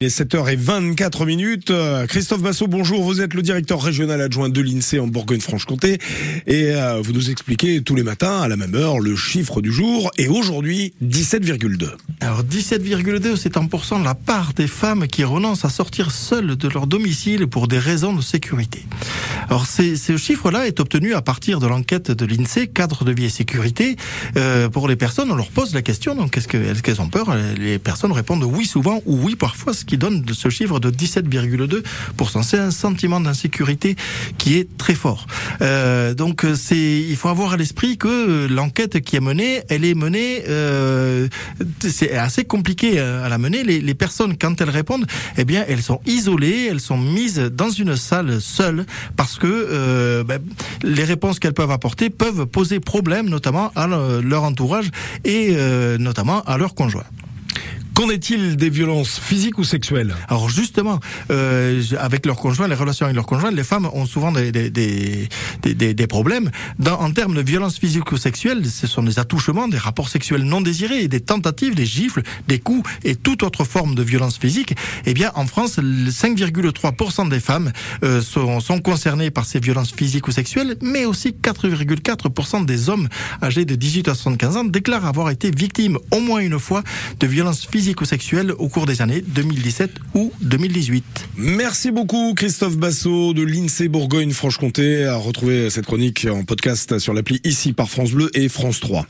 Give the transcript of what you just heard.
Il est 7h24 minutes. Euh, Christophe Bassot, bonjour. Vous êtes le directeur régional adjoint de l'INSEE en Bourgogne-Franche-Comté et euh, vous nous expliquez tous les matins à la même heure le chiffre du jour et aujourd'hui 17,2. Alors 17,2 c'est en pourcent la part des femmes qui renoncent à sortir seules de leur domicile pour des raisons de sécurité. Alors ce chiffre-là est obtenu à partir de l'enquête de l'INSEE cadre de vie et sécurité. Euh, pour les personnes, on leur pose la question donc est-ce qu'elles ont peur? Les personnes répondent oui souvent ou oui parfois qui donne ce chiffre de 17,2%. C'est un sentiment d'insécurité qui est très fort. Euh, donc c'est, il faut avoir à l'esprit que l'enquête qui est menée, elle est menée, euh, c'est assez compliqué à la mener. Les, les, personnes, quand elles répondent, eh bien, elles sont isolées, elles sont mises dans une salle seule parce que euh, ben, les réponses qu'elles peuvent apporter peuvent poser problème, notamment à leur entourage et euh, notamment à leur conjoint. Qu'en est-il des violences physiques ou sexuelles Alors justement, euh, avec leurs conjoints, les relations avec leurs conjoints, les femmes ont souvent des, des, des, des, des problèmes. Dans, en termes de violences physiques ou sexuelles, ce sont des attouchements, des rapports sexuels non désirés, des tentatives, des gifles, des coups et toute autre forme de violence physique. Eh bien, en France, 5,3% des femmes euh, sont, sont concernées par ces violences physiques ou sexuelles, mais aussi 4,4% des hommes âgés de 18 à 75 ans déclarent avoir été victimes au moins une fois de violences physiques au cours des années 2017 ou 2018. Merci beaucoup Christophe Bassot de l'INSEE Bourgogne-Franche-Comté. À retrouver cette chronique en podcast sur l'appli ici par France Bleu et France 3.